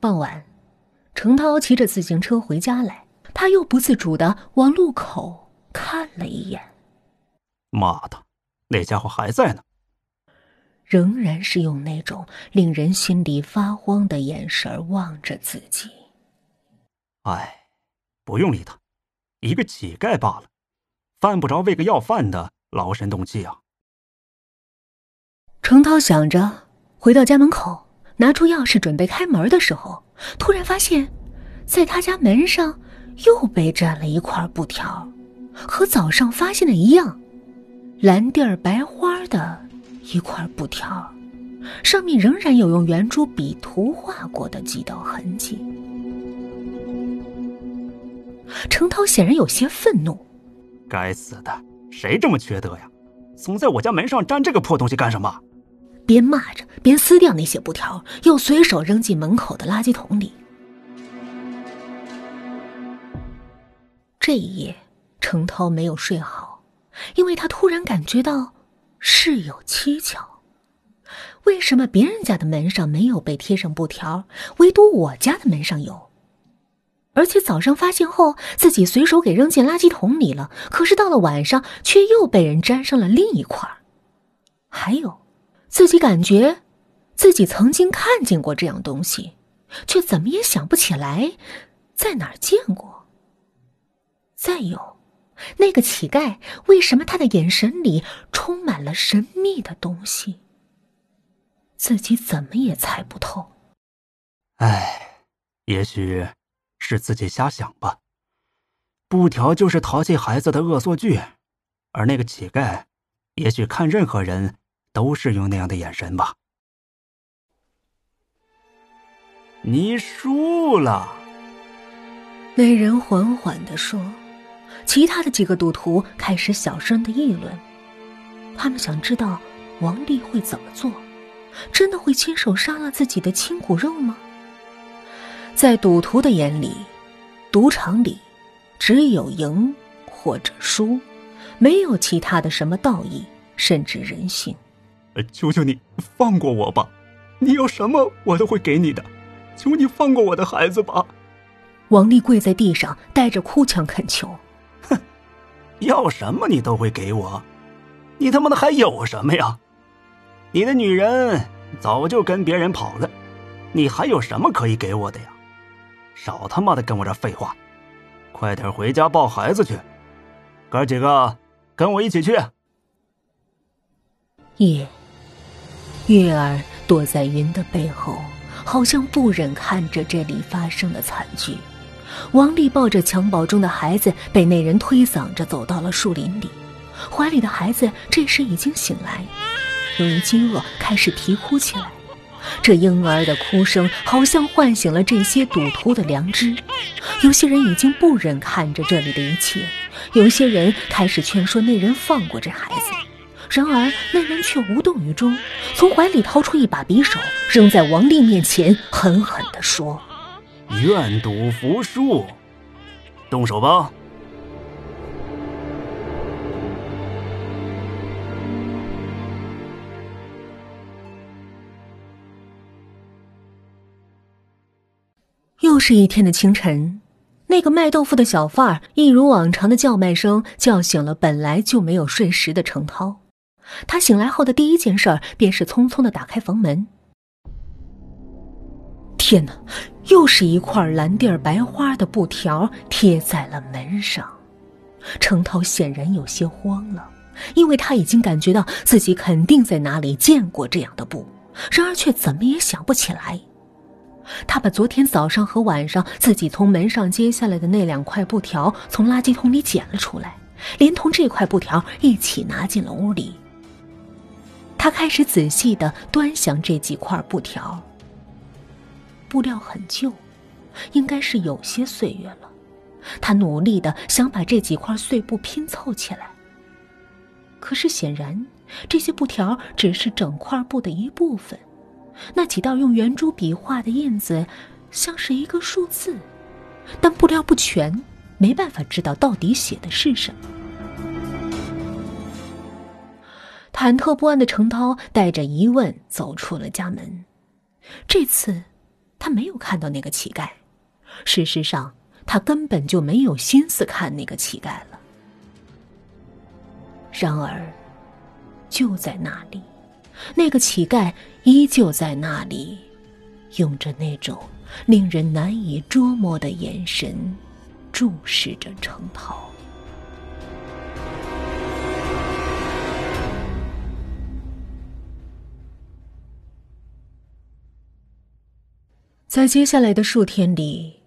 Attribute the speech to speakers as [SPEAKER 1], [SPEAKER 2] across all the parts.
[SPEAKER 1] 傍晚，程涛骑着自行车回家来，他又不自主的往路口看了一眼。
[SPEAKER 2] 妈的，那家伙还在呢！
[SPEAKER 1] 仍然是用那种令人心里发慌的眼神望着自己。
[SPEAKER 2] 哎，不用理他，一个乞丐罢了，犯不着为个要饭的劳神动气啊。
[SPEAKER 1] 程涛想着，回到家门口。拿出钥匙准备开门的时候，突然发现，在他家门上又被粘了一块布条，和早上发现的一样，蓝地儿白花的一块布条，上面仍然有用圆珠笔涂画过的几道痕迹。程涛显然有些愤怒：“
[SPEAKER 2] 该死的，谁这么缺德呀？总在我家门上粘这个破东西干什么？”
[SPEAKER 1] 边骂着，边撕掉那些布条，又随手扔进门口的垃圾桶里。这一夜，程涛没有睡好，因为他突然感觉到事有蹊跷。为什么别人家的门上没有被贴上布条，唯独我家的门上有？而且早上发现后，自己随手给扔进垃圾桶里了，可是到了晚上，却又被人粘上了另一块。还有。自己感觉，自己曾经看见过这样东西，却怎么也想不起来在哪儿见过。再有，那个乞丐为什么他的眼神里充满了神秘的东西？自己怎么也猜不透。
[SPEAKER 2] 唉，也许是自己瞎想吧。布条就是淘气孩子的恶作剧，而那个乞丐，也许看任何人。都是用那样的眼神吧？你输了。
[SPEAKER 1] 那人缓缓的说。其他的几个赌徒开始小声的议论，他们想知道王丽会怎么做，真的会亲手杀了自己的亲骨肉吗？在赌徒的眼里，赌场里只有赢或者输，没有其他的什么道义，甚至人性。
[SPEAKER 2] 求求你放过我吧，你要什么我都会给你的，求你放过我的孩子吧。
[SPEAKER 1] 王丽跪在地上，带着哭腔恳求：“
[SPEAKER 2] 哼，要什么你都会给我，你他妈的还有什么呀？你的女人早就跟别人跑了，你还有什么可以给我的呀？少他妈的跟我这废话，快点回家抱孩子去，哥几个跟我一起去。”
[SPEAKER 1] 夜。月儿躲在云的背后，好像不忍看着这里发生的惨剧。王丽抱着襁褓中的孩子，被那人推搡着走到了树林里。怀里的孩子这时已经醒来，由于饥饿开始啼哭起来。这婴儿的哭声好像唤醒了这些赌徒的良知。有些人已经不忍看着这里的一切，有些人开始劝说那人放过这孩子。然而那人却无动于衷，从怀里掏出一把匕首，扔在王丽面前，狠狠地说：“
[SPEAKER 2] 愿赌服输，动手吧！”
[SPEAKER 1] 又是一天的清晨，那个卖豆腐的小贩儿一如往常的叫卖声，叫醒了本来就没有睡时的程涛。他醒来后的第一件事便是匆匆的打开房门。天哪，又是一块蓝地儿白花的布条贴在了门上。程涛显然有些慌了，因为他已经感觉到自己肯定在哪里见过这样的布，然而却怎么也想不起来。他把昨天早上和晚上自己从门上揭下来的那两块布条从垃圾桶里捡了出来，连同这块布条一起拿进了屋里。他开始仔细的端详这几块布条。布料很旧，应该是有些岁月了。他努力的想把这几块碎布拼凑起来。可是显然，这些布条只是整块布的一部分。那几道用圆珠笔画的印子，像是一个数字，但布料不全，没办法知道到底写的是什么。忐忑不安的程涛带着疑问走出了家门。这次，他没有看到那个乞丐。事实上，他根本就没有心思看那个乞丐了。然而，就在那里，那个乞丐依旧在那里，用着那种令人难以捉摸的眼神注视着程涛。在接下来的数天里，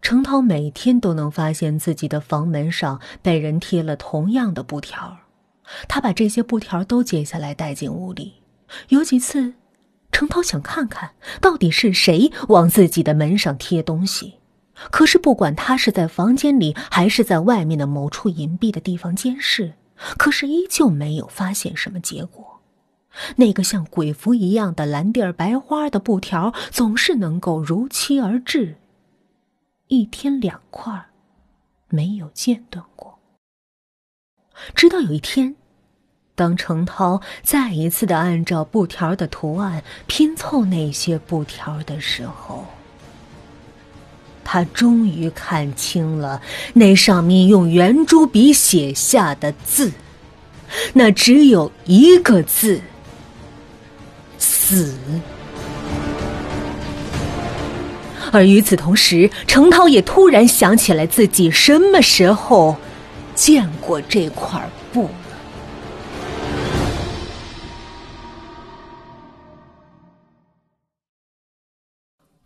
[SPEAKER 1] 程涛每天都能发现自己的房门上被人贴了同样的布条。他把这些布条都揭下来带进屋里。有几次，程涛想看看到底是谁往自己的门上贴东西，可是不管他是在房间里还是在外面的某处隐蔽的地方监视，可是依旧没有发现什么结果。那个像鬼符一样的蓝地儿白花的布条，总是能够如期而至，一天两块，没有间断过。直到有一天，当程涛再一次的按照布条的图案拼凑那些布条的时候，他终于看清了那上面用圆珠笔写下的字，那只有一个字。死。而与此同时，程涛也突然想起来自己什么时候见过这块布了。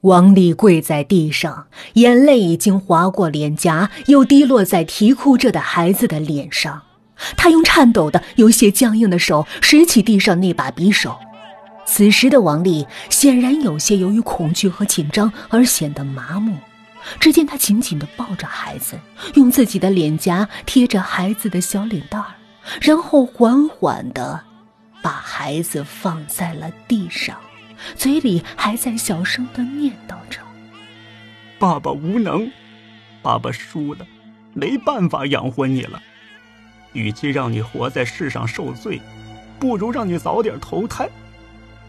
[SPEAKER 1] 王丽跪在地上，眼泪已经划过脸颊，又滴落在啼哭着的孩子的脸上。他用颤抖的、有些僵硬的手拾起地上那把匕首。此时的王丽显然有些由于恐惧和紧张而显得麻木。只见她紧紧地抱着孩子，用自己的脸颊贴着孩子的小脸蛋儿，然后缓缓地把孩子放在了地上，嘴里还在小声地念叨着：“
[SPEAKER 2] 爸爸无能，爸爸输了，没办法养活你了。与其让你活在世上受罪，不如让你早点投胎。”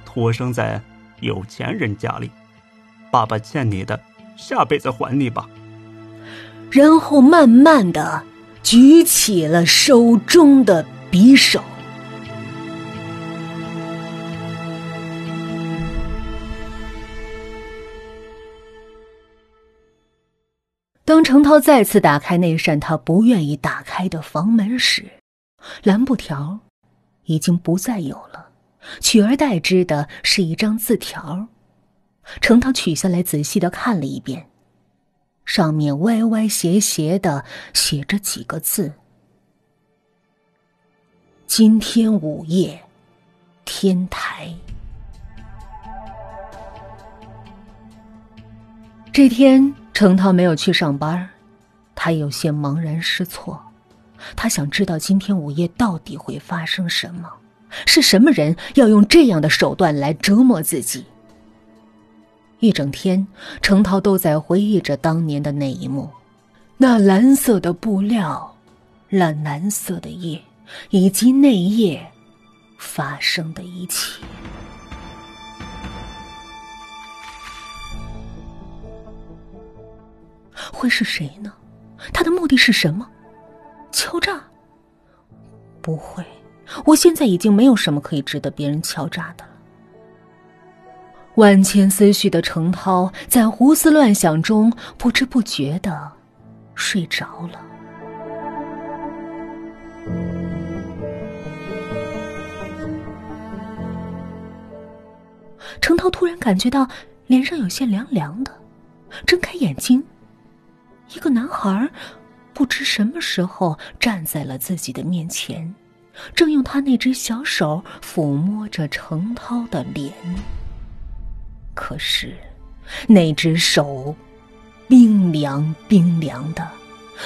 [SPEAKER 2] 托生在有钱人家里，爸爸欠你的，下辈子还你吧。
[SPEAKER 1] 然后慢慢的举起了手中的匕首。当程涛再次打开那扇他不愿意打开的房门时，蓝布条已经不再有了。取而代之的是一张字条，程涛取下来仔细的看了一遍，上面歪歪斜斜的写着几个字：“今天午夜，天台。”这天，程涛没有去上班，他有些茫然失措，他想知道今天午夜到底会发生什么。是什么人要用这样的手段来折磨自己？一整天，程涛都在回忆着当年的那一幕：那蓝色的布料，蓝蓝色的夜，以及那夜发生的一切。会是谁呢？他的目的是什么？敲诈？不会。我现在已经没有什么可以值得别人敲诈的了。万千思绪的程涛在胡思乱想中不知不觉的睡着了。程涛突然感觉到脸上有些凉凉的，睁开眼睛，一个男孩不知什么时候站在了自己的面前。正用他那只小手抚摸着程涛的脸，可是那只手冰凉冰凉的，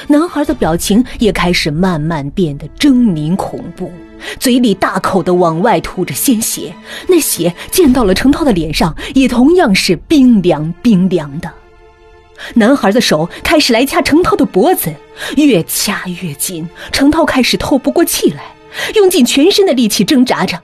[SPEAKER 1] 男孩的表情也开始慢慢变得狰狞恐怖，嘴里大口的往外吐着鲜血，那血溅到了程涛的脸上，也同样是冰凉冰凉的。男孩的手开始来掐程涛的脖子，越掐越紧，程涛开始透不过气来。用尽全身的力气挣扎着，